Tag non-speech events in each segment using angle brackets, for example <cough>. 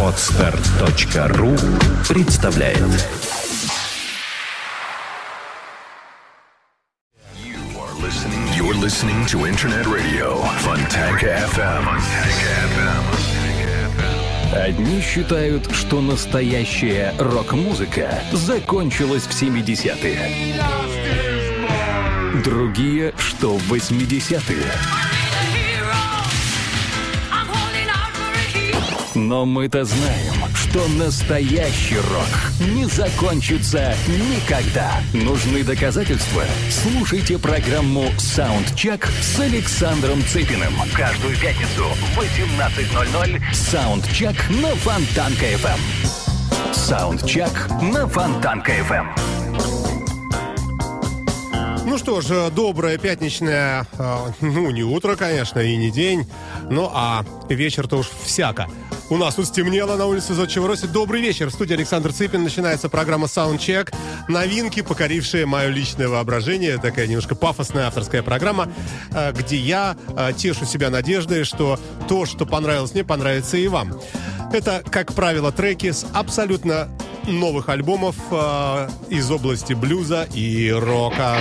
Отстар.ру представляет You're listening to Internet Radio Fontanka FM. Одни считают, что настоящая рок-музыка закончилась в 70-е. Другие, что в 80-е. Но мы-то знаем, что настоящий рок не закончится никогда. Нужны доказательства? Слушайте программу «Саундчек» с Александром Цыпиным. Каждую пятницу в 18.00 «Саундчек» на Фонтанка-ФМ. «Саундчек» на Фонтанка-ФМ. Ну что ж, доброе пятничное, э, ну не утро, конечно, и не день, ну а вечер-то уж всяко. У нас тут стемнело на улице Зодчего Добрый вечер. В студии Александр Цыпин. Начинается программа Soundcheck. Новинки, покорившие мое личное воображение. Такая немножко пафосная авторская программа, э, где я э, тешу себя надеждой, что то, что понравилось мне, понравится и вам. Это, как правило, треки с абсолютно новых альбомов э, из области блюза и рока.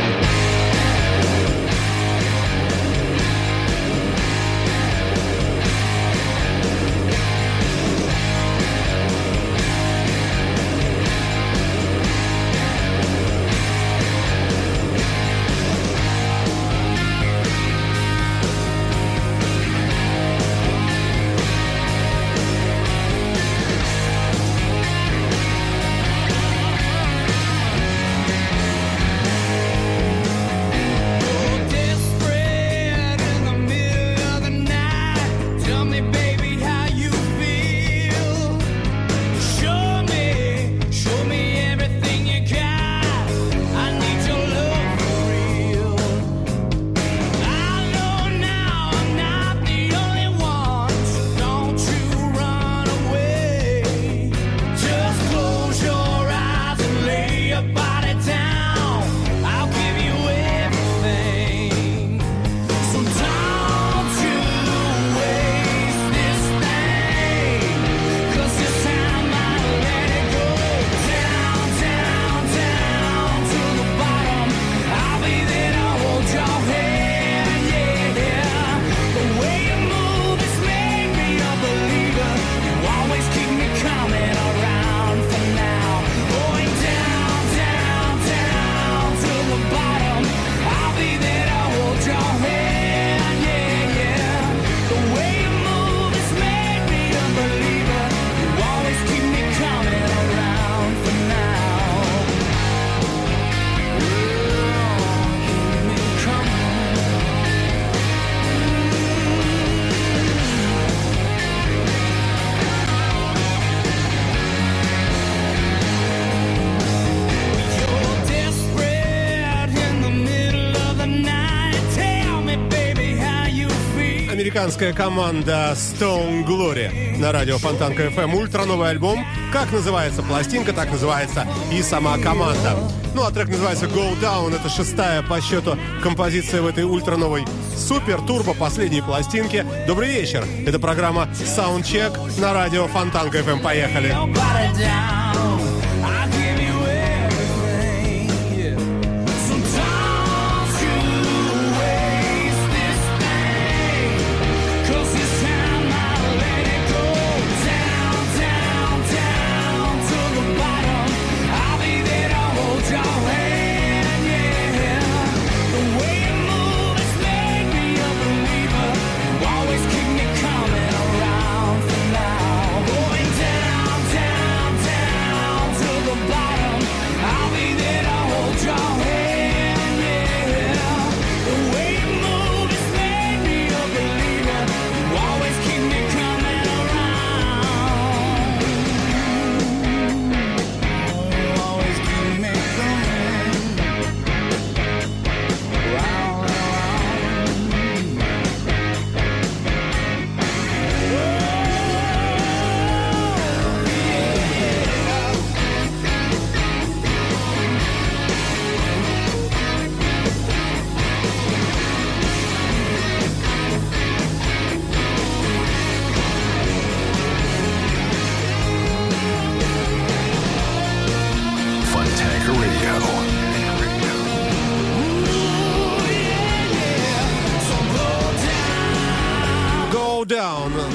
Американская команда Stone Glory на радио Фонтанка FM. Ультра новый альбом. Как называется пластинка, так называется и сама команда. Ну а трек называется Go Down. Это шестая по счету композиция в этой ультра новой супер турбо последней пластинке. Добрый вечер. Это программа Soundcheck на радио Фонтанка FM. Поехали.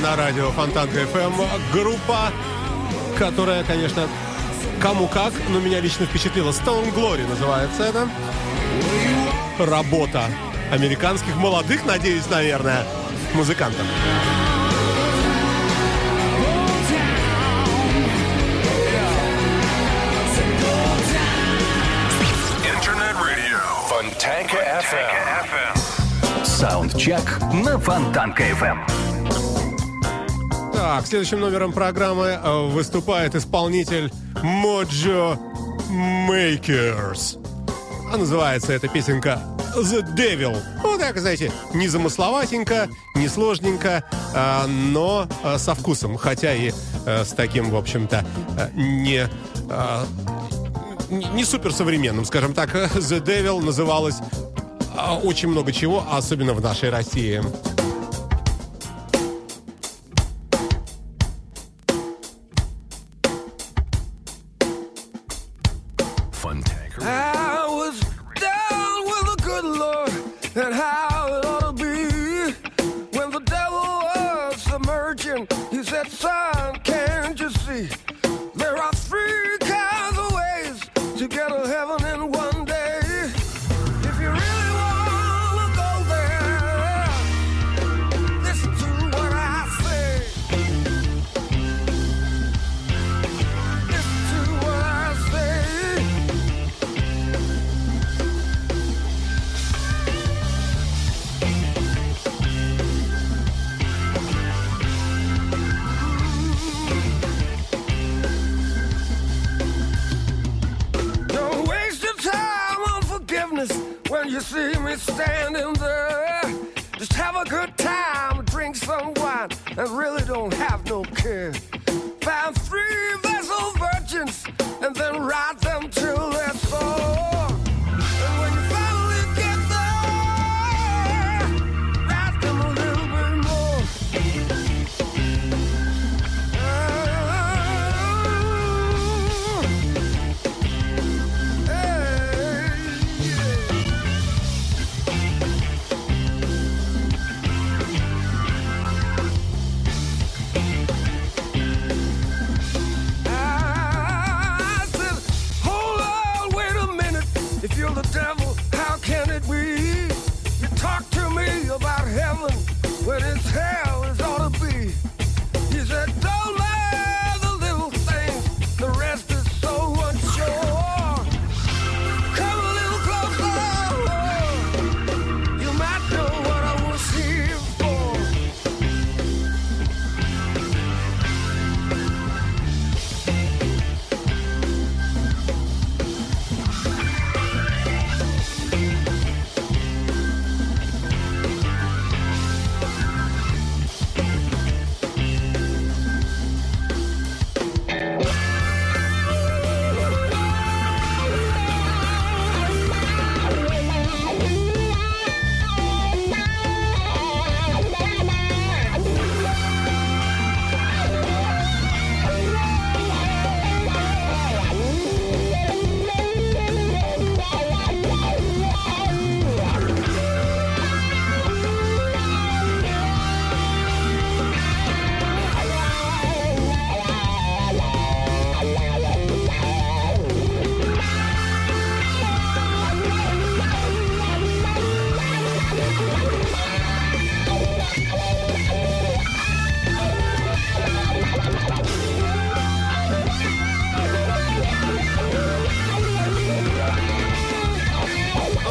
На радио Фонтанка FM. Группа, которая, конечно, кому как, но меня лично впечатлила. Stone Glory называется это. Работа американских молодых, надеюсь, наверное, музыкантов. FM. Саундчек на Фонтанка FM. Так, следующим номером программы э, выступает исполнитель Mojo Makers. А называется эта песенка The Devil. Вот так, знаете, не замысловатенько, не сложненько, а, но а, со вкусом. Хотя и с таким, в общем-то, не... не суперсовременным, скажем так. <laughs> The Devil называлась а, очень много чего, особенно в нашей России.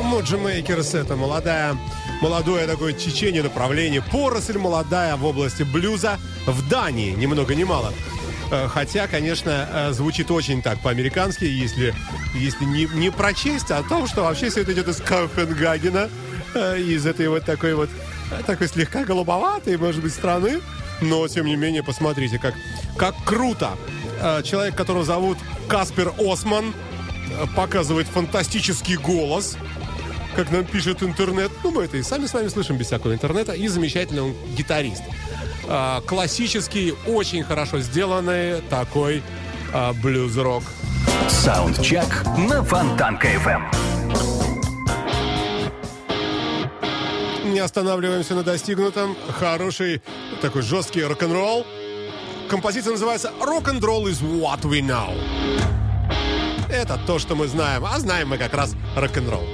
Моджи Мейкерс это молодая, молодое такое течение, направление, поросль молодая в области блюза в Дании, ни много ни мало. Э, Хотя, конечно, э, звучит очень так по-американски, если, если не, не прочесть, о том, что вообще все это идет из Копенгагена, э, из этой вот такой вот, такой слегка голубоватой, может быть, страны. Но, тем не менее, посмотрите, как, как круто. Человек, которого зовут Каспер Осман, показывает фантастический голос как нам пишет интернет, ну мы это и сами с вами слышим без всякого интернета, и замечательный он гитарист. А, классический, очень хорошо сделанный такой а, блюз-рок. Саундчек на Фонтанка FM. не останавливаемся на достигнутом. Хороший, такой жесткий рок-н-ролл. Композиция называется «Rock-and-roll is what we know». Это то, что мы знаем, а знаем мы как раз рок-н-ролл.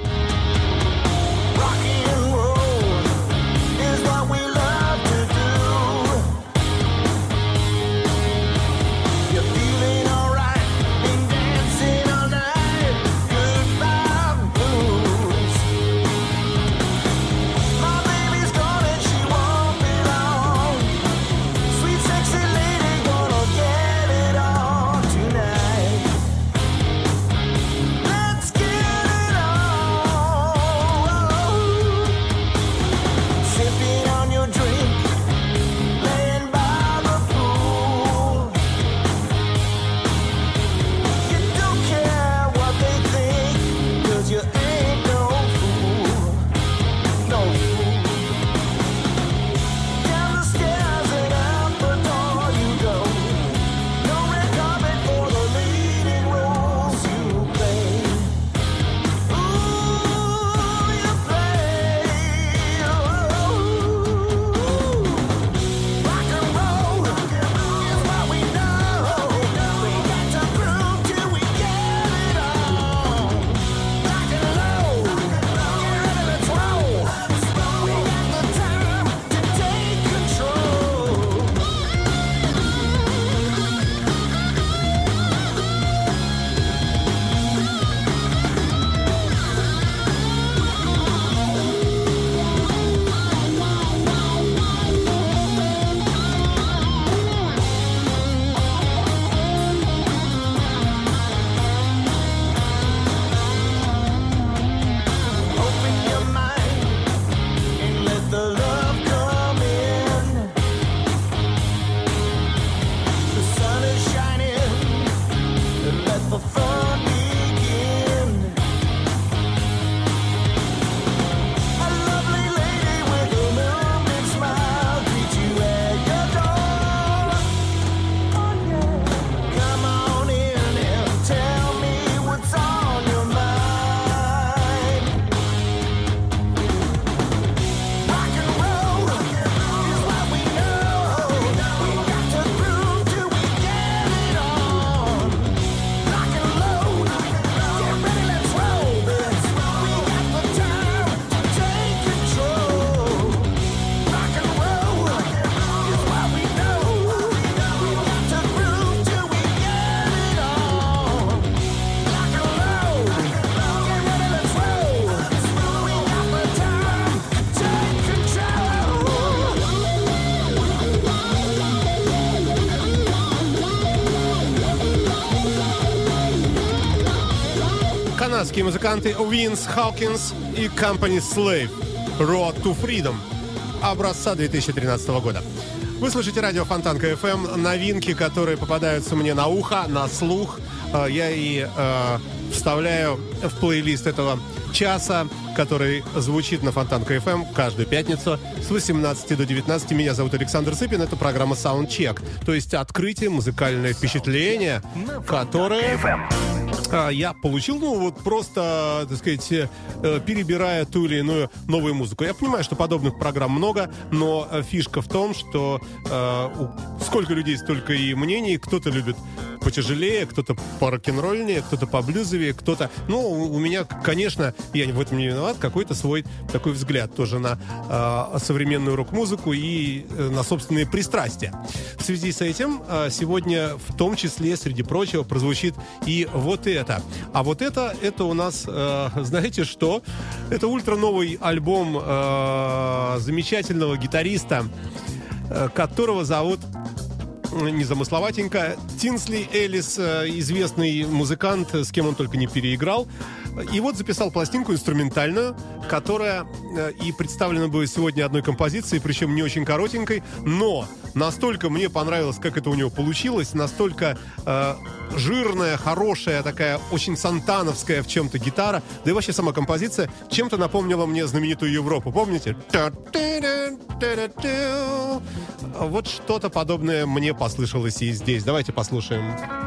Канадские музыканты Винс Хawkins и Company Slave Road to Freedom образца 2013 года. Вы слушаете радио Фонтанка FM, новинки, которые попадаются мне на ухо, на слух. Э, Я и э, вставляю в плейлист этого часа, который звучит на Фонтанка FM каждую пятницу с 18 до 19. Меня зовут Александр Сыпин. Это программа Soundcheck, то есть открытие, музыкальное впечатление, которое я получил, ну, вот просто, так сказать, э, перебирая ту или иную новую музыку. Я понимаю, что подобных программ много, но э, фишка в том, что э, сколько людей, столько и мнений. Кто-то любит потяжелее, кто-то по рок-н-ролльнее, кто-то по блюзовее, кто-то... Ну, у меня, конечно, я в этом не виноват, какой-то свой такой взгляд тоже на э, современную рок-музыку и э, на собственные пристрастия. В связи с этим э, сегодня в том числе, среди прочего, прозвучит и вот это. А вот это, это у нас, э, знаете что? Это ультра новый альбом э, замечательного гитариста, э, которого зовут незамысловатенько. Тинсли Элис, э, известный музыкант, с кем он только не переиграл. И вот записал пластинку инструментальную, которая э, и представлена будет сегодня одной композицией, причем не очень коротенькой, но настолько мне понравилось, как это у него получилось, настолько э, жирная, хорошая, такая очень сантановская в чем-то гитара, да и вообще сама композиция чем-то напомнила мне знаменитую Европу, помните? Вот что-то подобное мне послышалось и здесь. Давайте послушаем.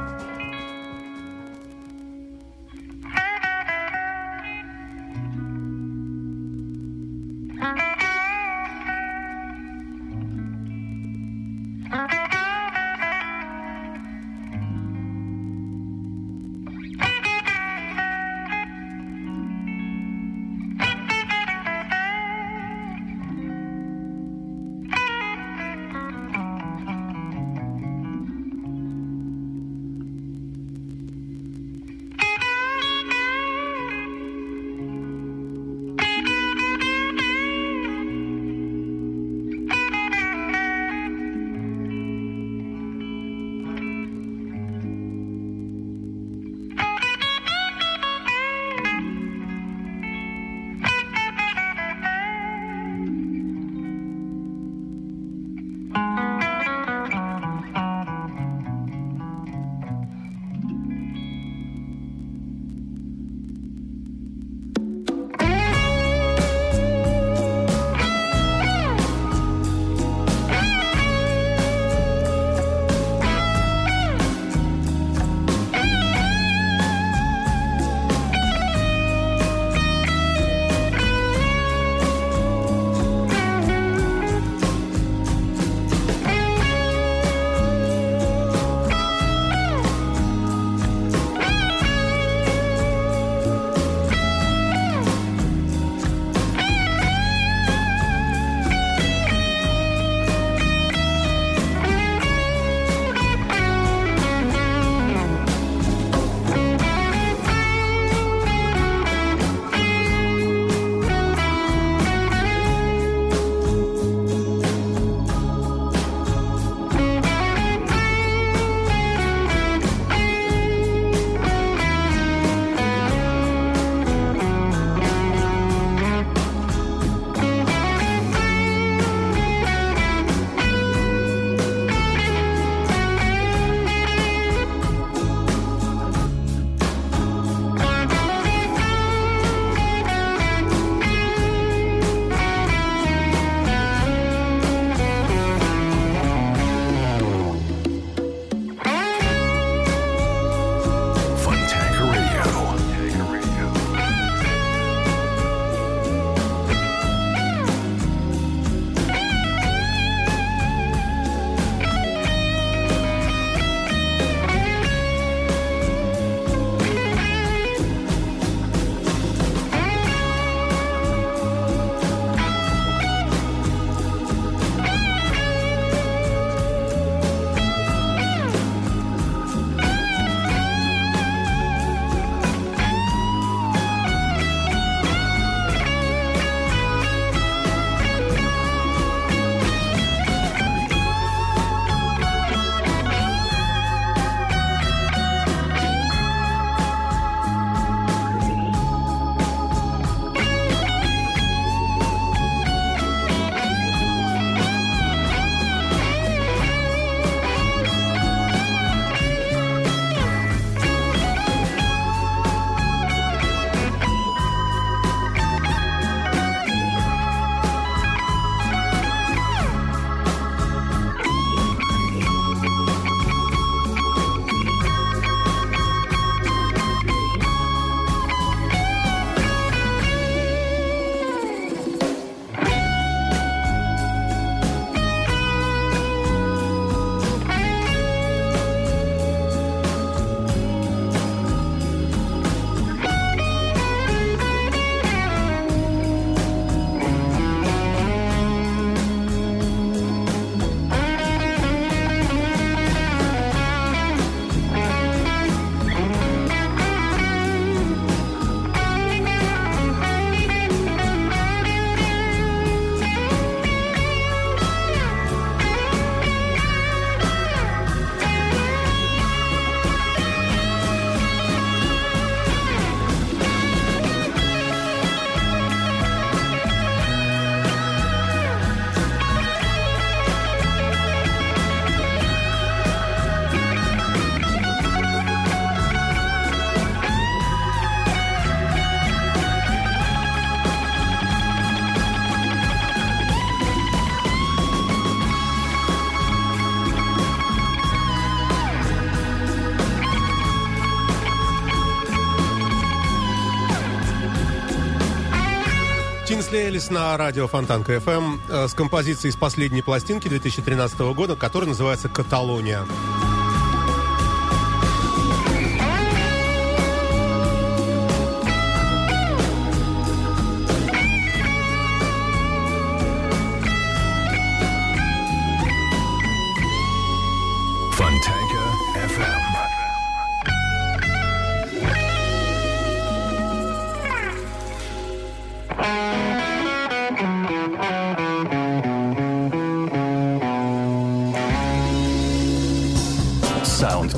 Элис на радио Фонтанка FM э, с композицией из последней пластинки 2013 года, которая называется «Каталония».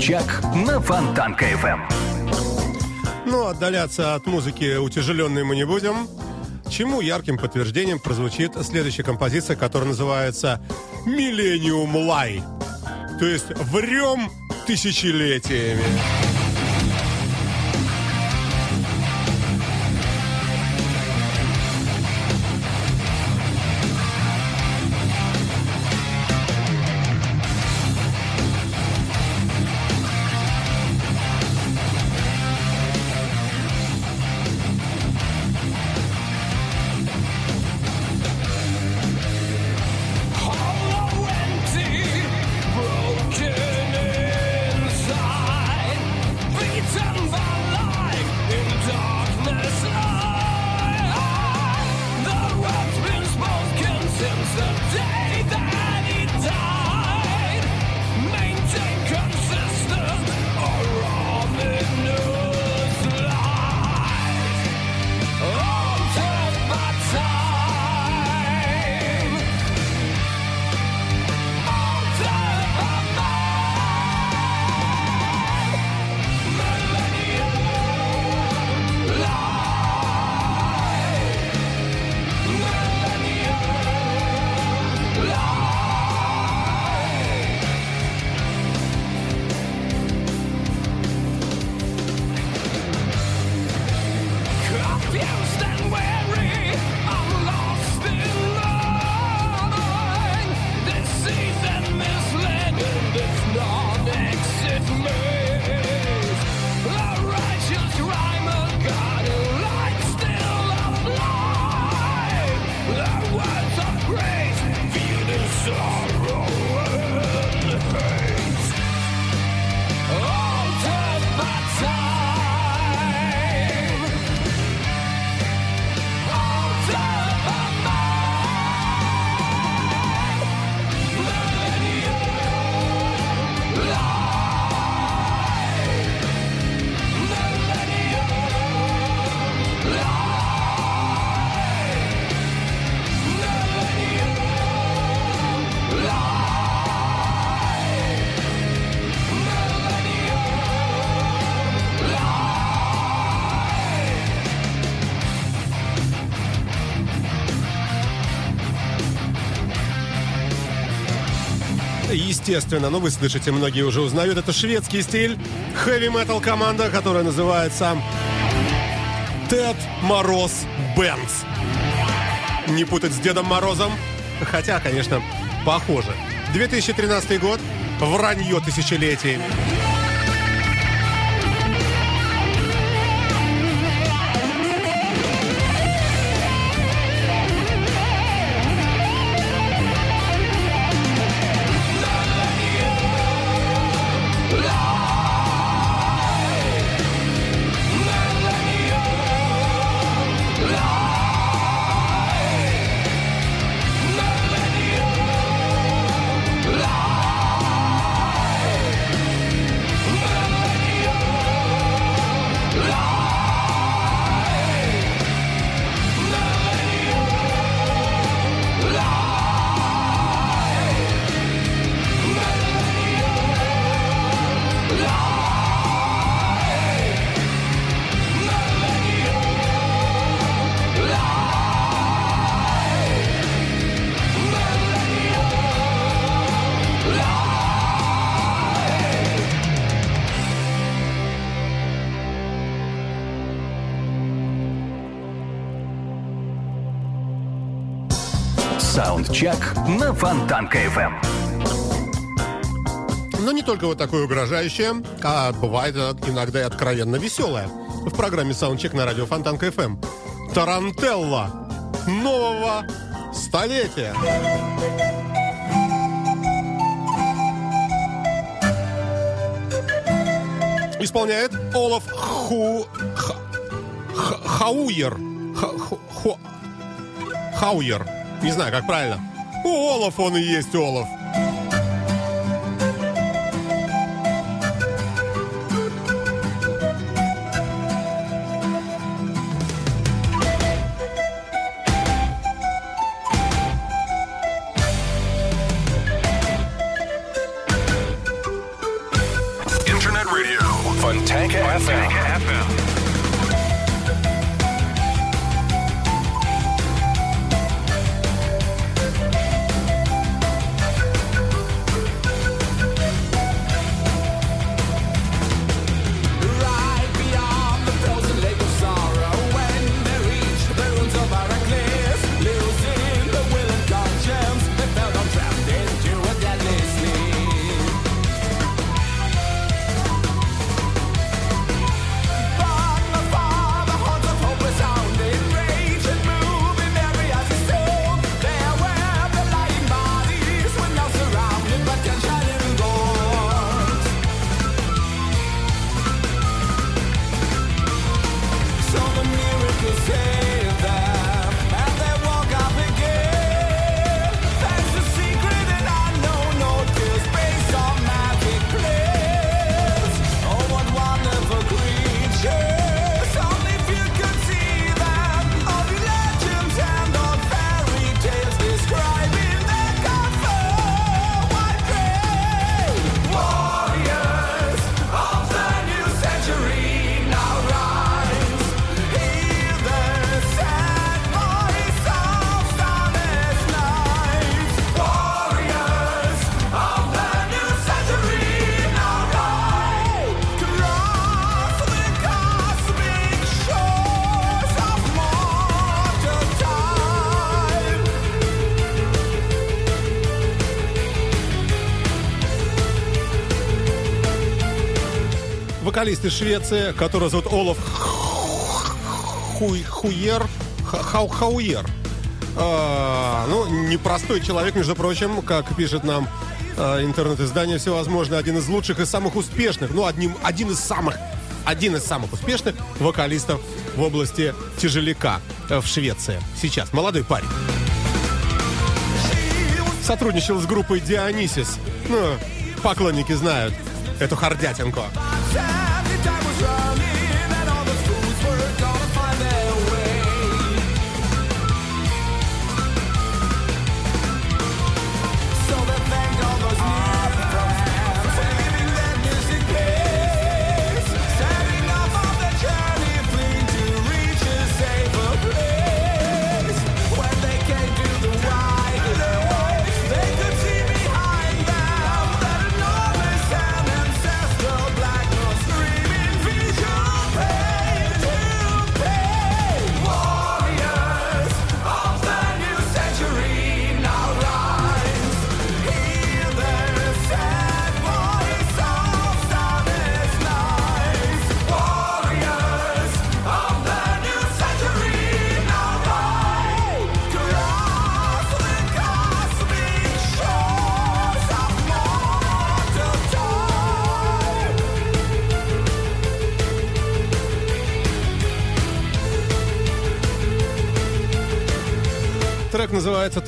Саундчек на Фонтанка FM. Но отдаляться от музыки утяжеленной мы не будем. Чему ярким подтверждением прозвучит следующая композиция, которая называется «Миллениум Лай». То есть «Врем тысячелетиями». Естественно, ну вы слышите, многие уже узнают, это шведский стиль, хэви-метал команда, которая называется Тед Мороз Бэнс. Не путать с Дедом Морозом, хотя, конечно, похоже. 2013 год, вранье тысячелетий. Саундчек на Фонтанка FM. Но не только вот такое угрожающее, а бывает иногда и откровенно веселое. В программе «Саундчек» на радио Фонтанка FM. Тарантелла. нового столетия. Исполняет Олаф Ху... Ха- Ха- Хауер. Ха- ху- Хауер. Не знаю, как правильно. Олаф он и есть Олаф. Вокалист из Швеции, который зовут Олаф Хуй, Хуер. Ха- Хау, Хауер. А, ну, непростой человек, между прочим, как пишет нам а, интернет-издание всевозможное, один из лучших и самых успешных, ну, одним, один из самых, один из самых успешных вокалистов в области тяжеляка э, в Швеции. Сейчас. Молодой парень. Сотрудничал с группой Дионисис. Ну, поклонники знают эту хардятинку.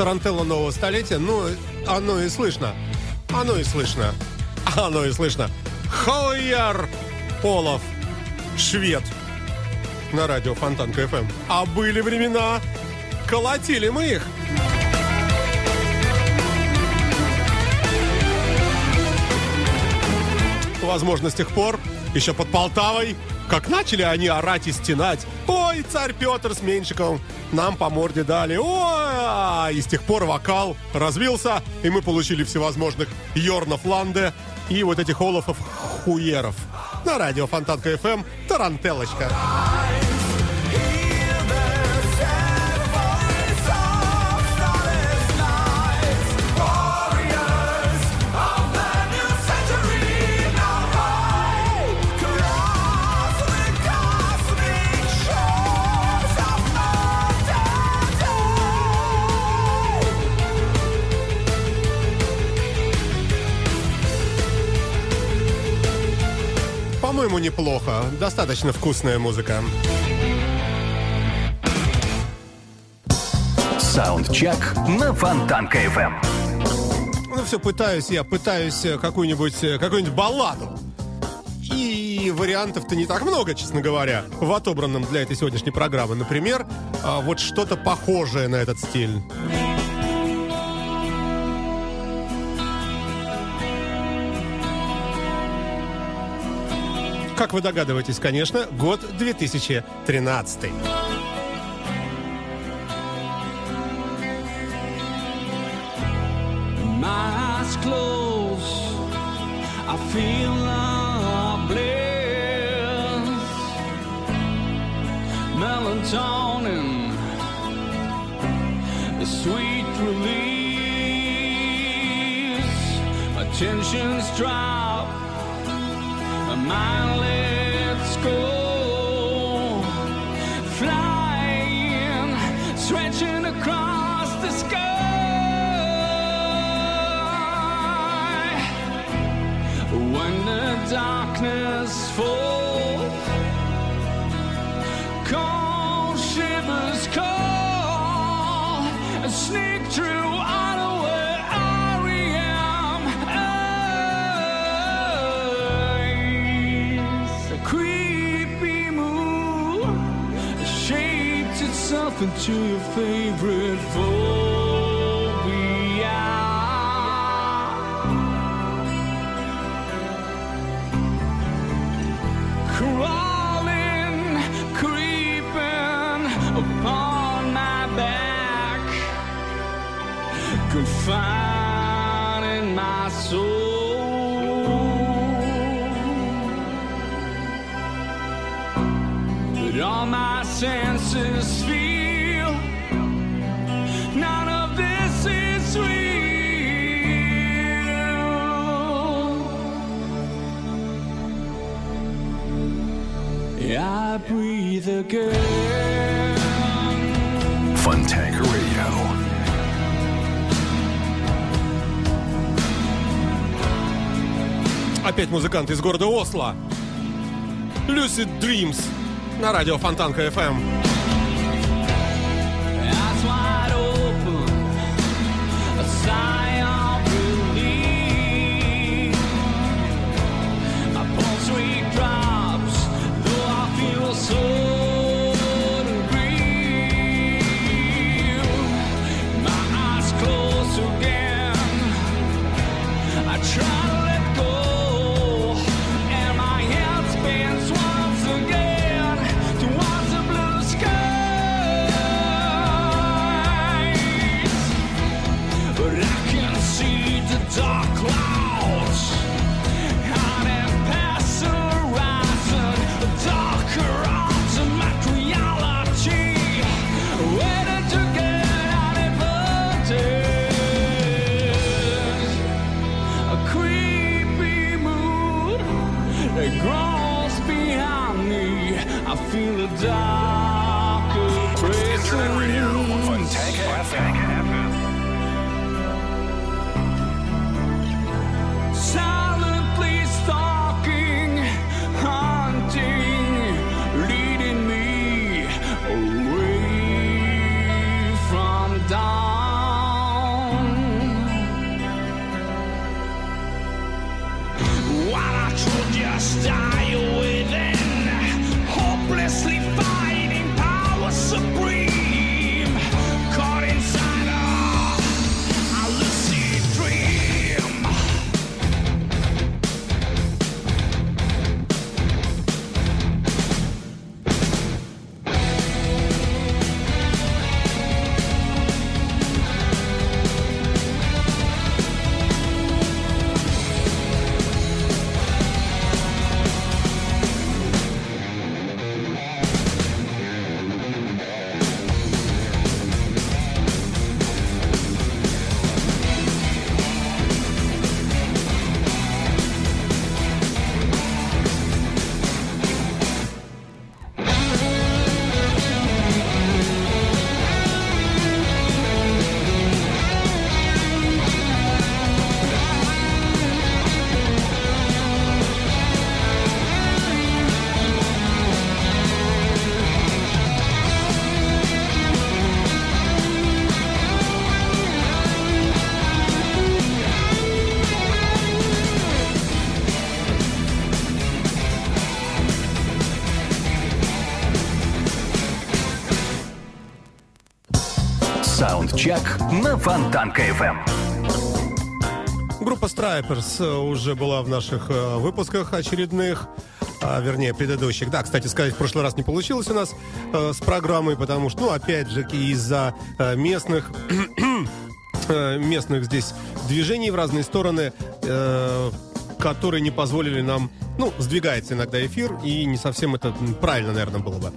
«Тарантелла нового столетия». Ну, оно и слышно. Оно и слышно. Оно и слышно. Хойер Олаф, швед. На радио Фонтанка ФМ. А были времена, колотили мы их. Возможно, с тех пор, еще под Полтавой, как начали они орать и стенать. Ой, царь Петр с Меньшиковым нам по морде дали. Ой, и с тех пор вокал развился, и мы получили всевозможных Йорнов Ланде и вот этих Олафов Хуеров. На радио Фонтанка ФМ Тарантелочка. Неплохо. Достаточно вкусная музыка. Саундчек на Фонтанка FM. Ну все, пытаюсь я, пытаюсь э, какую-нибудь э, какую-нибудь балладу. И вариантов-то не так много, честно говоря, в отобранном для этой сегодняшней программы. Например, а, вот что-то похожее на этот стиль. Как вы догадываетесь, конечно, год 2013. My eyes close, I feel bliss. Melatonin, a sweet release. My tensions drop, my lets go. Itself into your favorite phobia. crawling, creeping upon my back, confining my soul. But all my senses I breathe again. Funtank Radio. Опять музыкант из города Осло. Lucid Dreams на радио Фонтанка FM. die. Чак на Фонтанка FM. Группа Stripers э, уже была в наших э, выпусках очередных, а, вернее, предыдущих. Да, кстати сказать, в прошлый раз не получилось у нас э, с программой, потому что, ну, опять же, из-за э, местных <clears throat> э, местных здесь движений в разные стороны, э, которые не позволили нам, ну, сдвигается иногда эфир, и не совсем это правильно, наверное, было бы.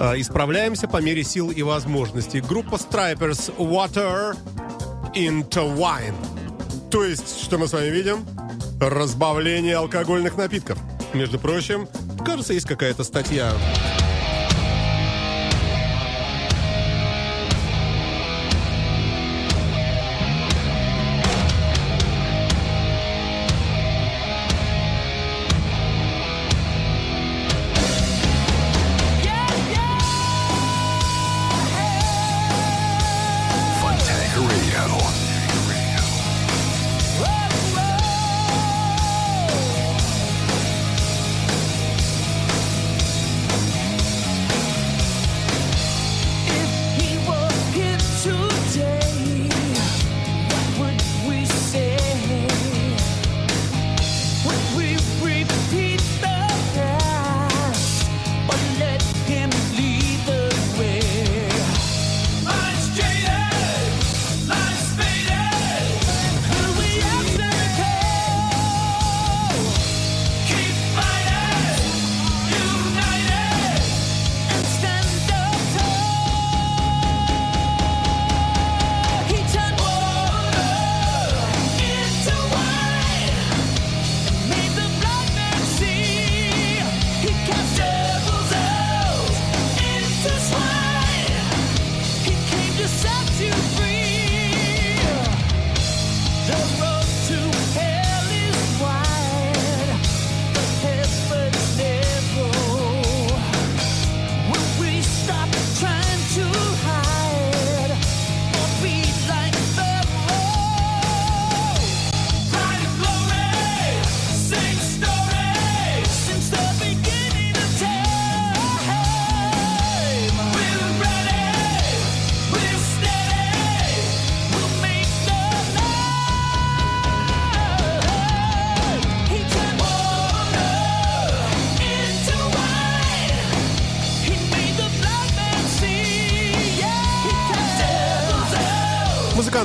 Э, Исправляемся по мере сил и возможностей. Группа Stripers Water into Wine. То есть, что мы с вами видим? Разбавление алкогольных напитков. Между прочим, кажется, есть какая-то статья.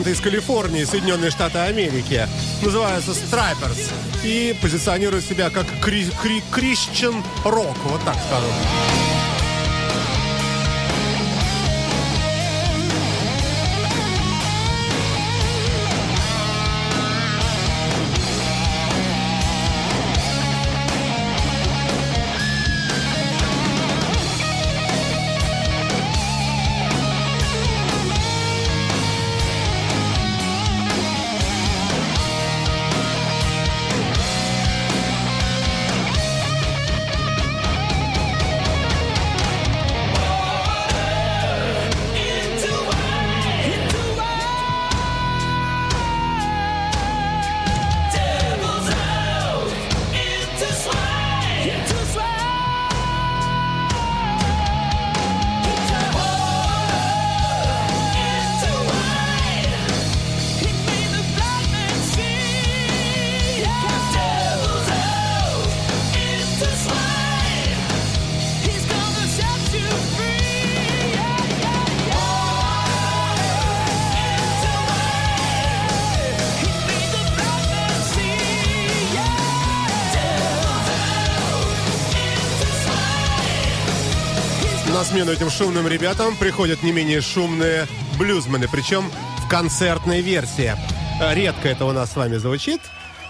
Музыканты из Калифорнии, Соединенные Штаты Америки, называются Stripers и позиционируют себя как кри- кри- Christian рок, вот так скажем. Смену этим шумным ребятам приходят не менее шумные блюзмены, причем в концертной версии. Э, Редко это у нас с вами звучит,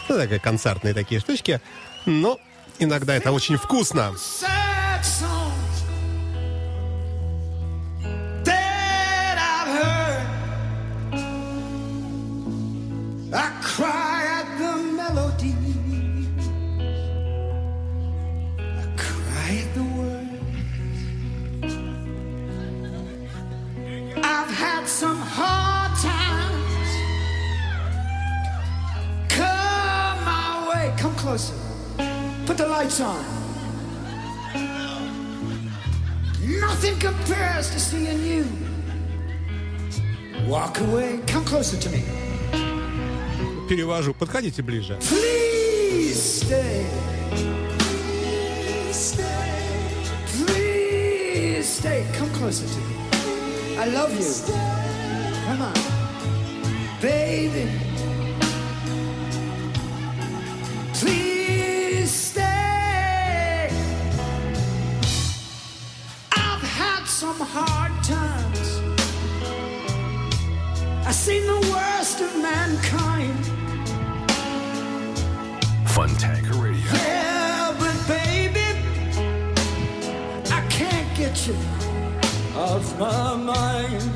ну, такие концертные такие штучки, но иногда это очень вкусно. Перевожу. Подходите ближе. Some hard times. I've seen the worst of mankind. Funtank Radio. Yeah, but baby, I can't get you off my mind.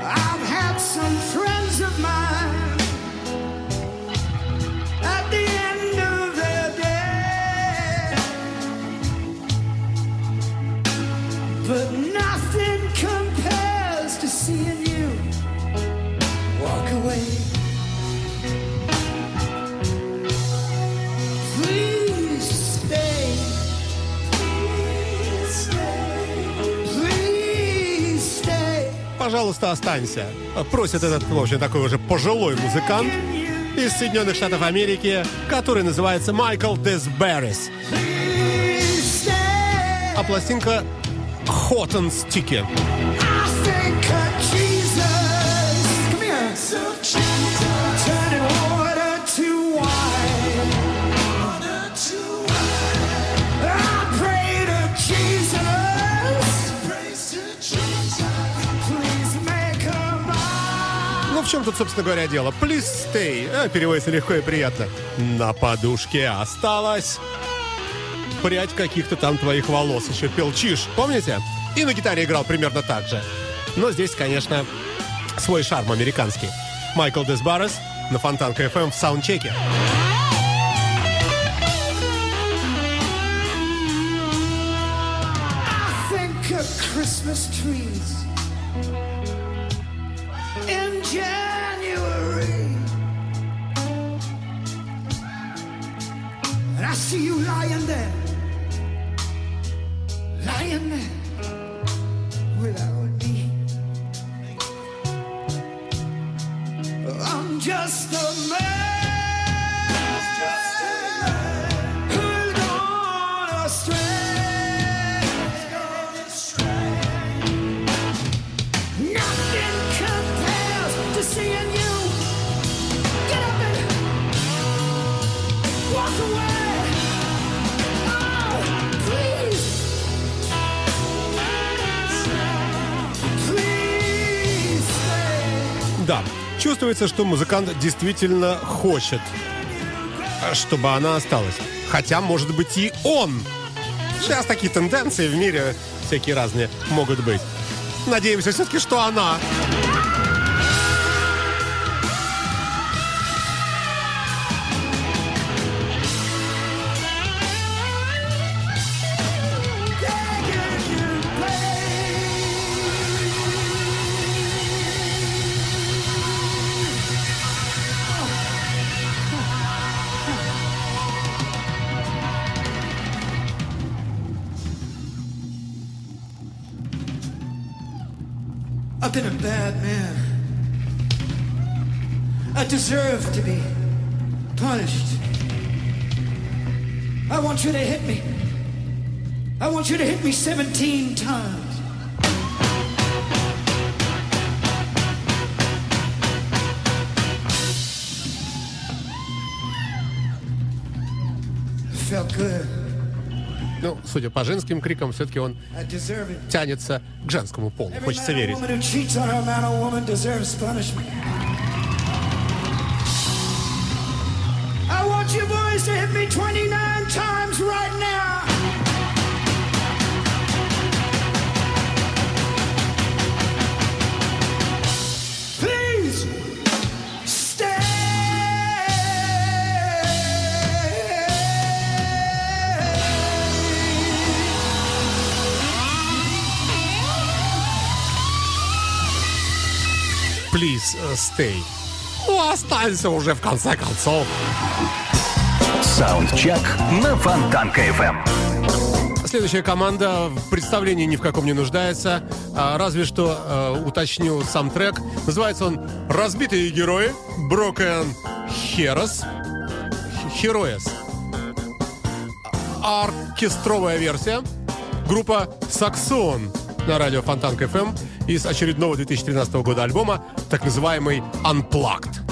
I've had some friends of mine Пожалуйста, останься. Просит этот, в общем, такой уже пожилой музыкант из Соединенных Штатов Америки, который называется Майкл Десберрис. А пластинка Hot and Sticky. В чем тут, собственно говоря, дело? Please stay. Э, переводится легко и приятно. На подушке осталась прядь каких-то там твоих волос. Еще пел Чиш, помните? И на гитаре играл примерно так же. Но здесь, конечно, свой шарм американский. Майкл Десбарес на Фонтанка FM в саундчеке. Christmas trees January. And I see you lying there, lying there without me. I'm just a чувствуется, что музыкант действительно хочет, чтобы она осталась. Хотя, может быть, и он. Сейчас такие тенденции в мире всякие разные могут быть. Надеемся все-таки, что она. I want you to hit me 17 times. Felt good. Ну, судя по женским крикам, все-таки он тянется к женскому полу. Хочется верить. woman who cheats on her man or woman deserves punishment. I want you boys to hit me 29 times right now. Please uh, stay. Ну, останься уже в конце концов. Саундчек на Фонтанка FM. Следующая команда в представлении ни в каком не нуждается. А, разве что э, уточню сам трек. Называется он «Разбитые герои» Broken Heroes. Heroes. Оркестровая версия. Группа «Саксон» на радио Фонтанка FM из очередного 2013 года альбома, так называемый «Unplugged».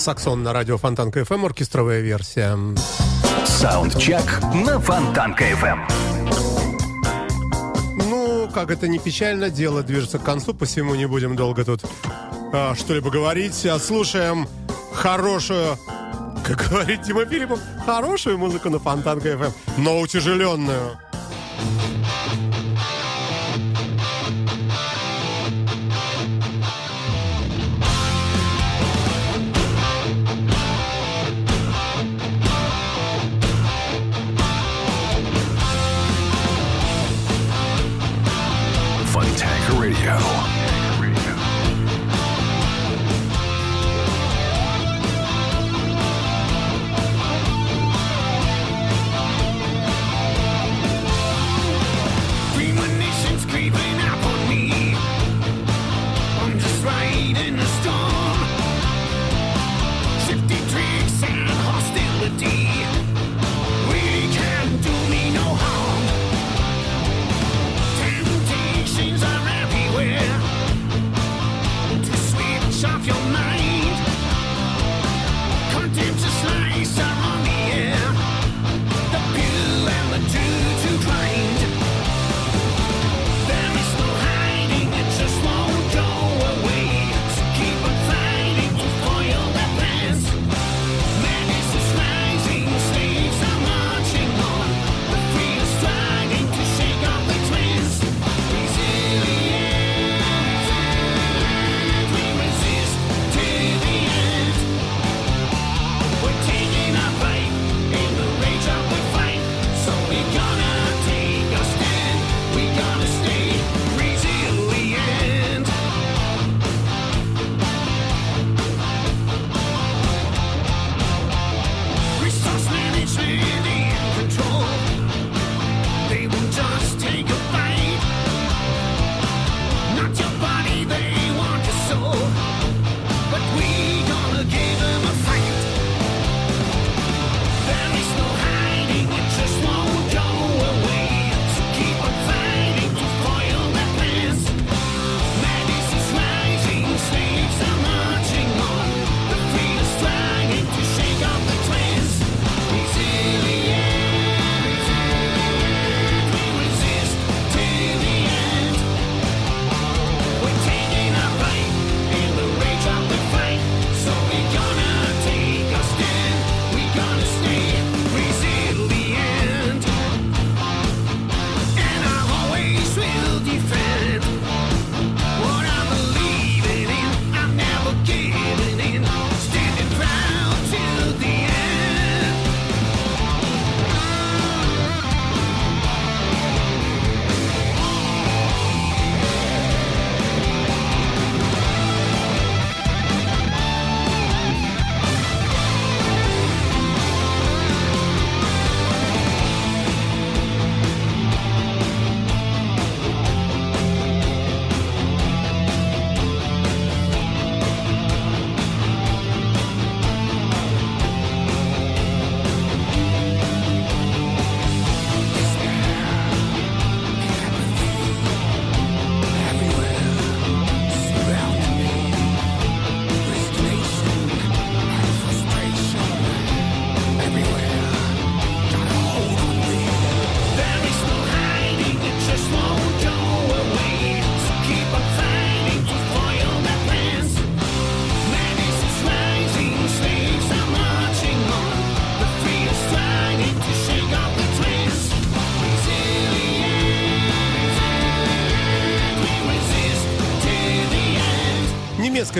Saxon на радио Фонтанка FM, оркестровая версия. Саундчек на Фонтанка FM. Ну, как это не печально, дело движется к концу, посему не будем долго тут а, что-либо говорить. А слушаем хорошую, <laughs> как говорит Дима Филиппов, хорошую музыку на Фонтанка FM, но утяжеленную.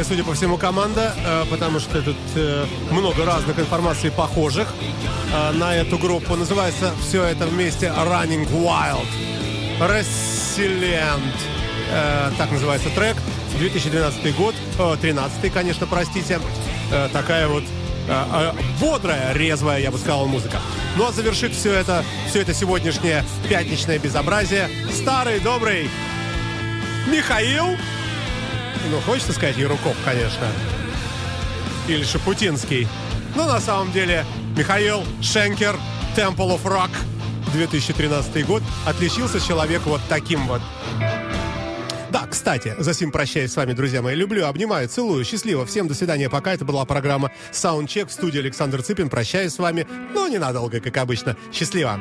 Немецкая, судя по всему, команда, э, потому что тут э, много разных информаций похожих э, на эту группу. Называется все это вместе Running Wild. Resilient. Так называется трек. 2012 год. Э, 13 конечно, простите. Такая вот бодрая, резвая, я бы сказал, музыка. Ну а завершит все это, все это сегодняшнее пятничное безобразие старый добрый Михаил ну, хочется сказать Яруков, конечно. Или Шапутинский. Но на самом деле Михаил Шенкер, Temple of Rock, 2013 год, отличился человек вот таким вот. Да, Кстати, за сим прощаюсь с вами, друзья мои. Люблю, обнимаю, целую, счастливо. Всем до свидания, пока. Это была программа Soundcheck в студии Александр Цыпин. Прощаюсь с вами, но ненадолго, как обычно. Счастливо.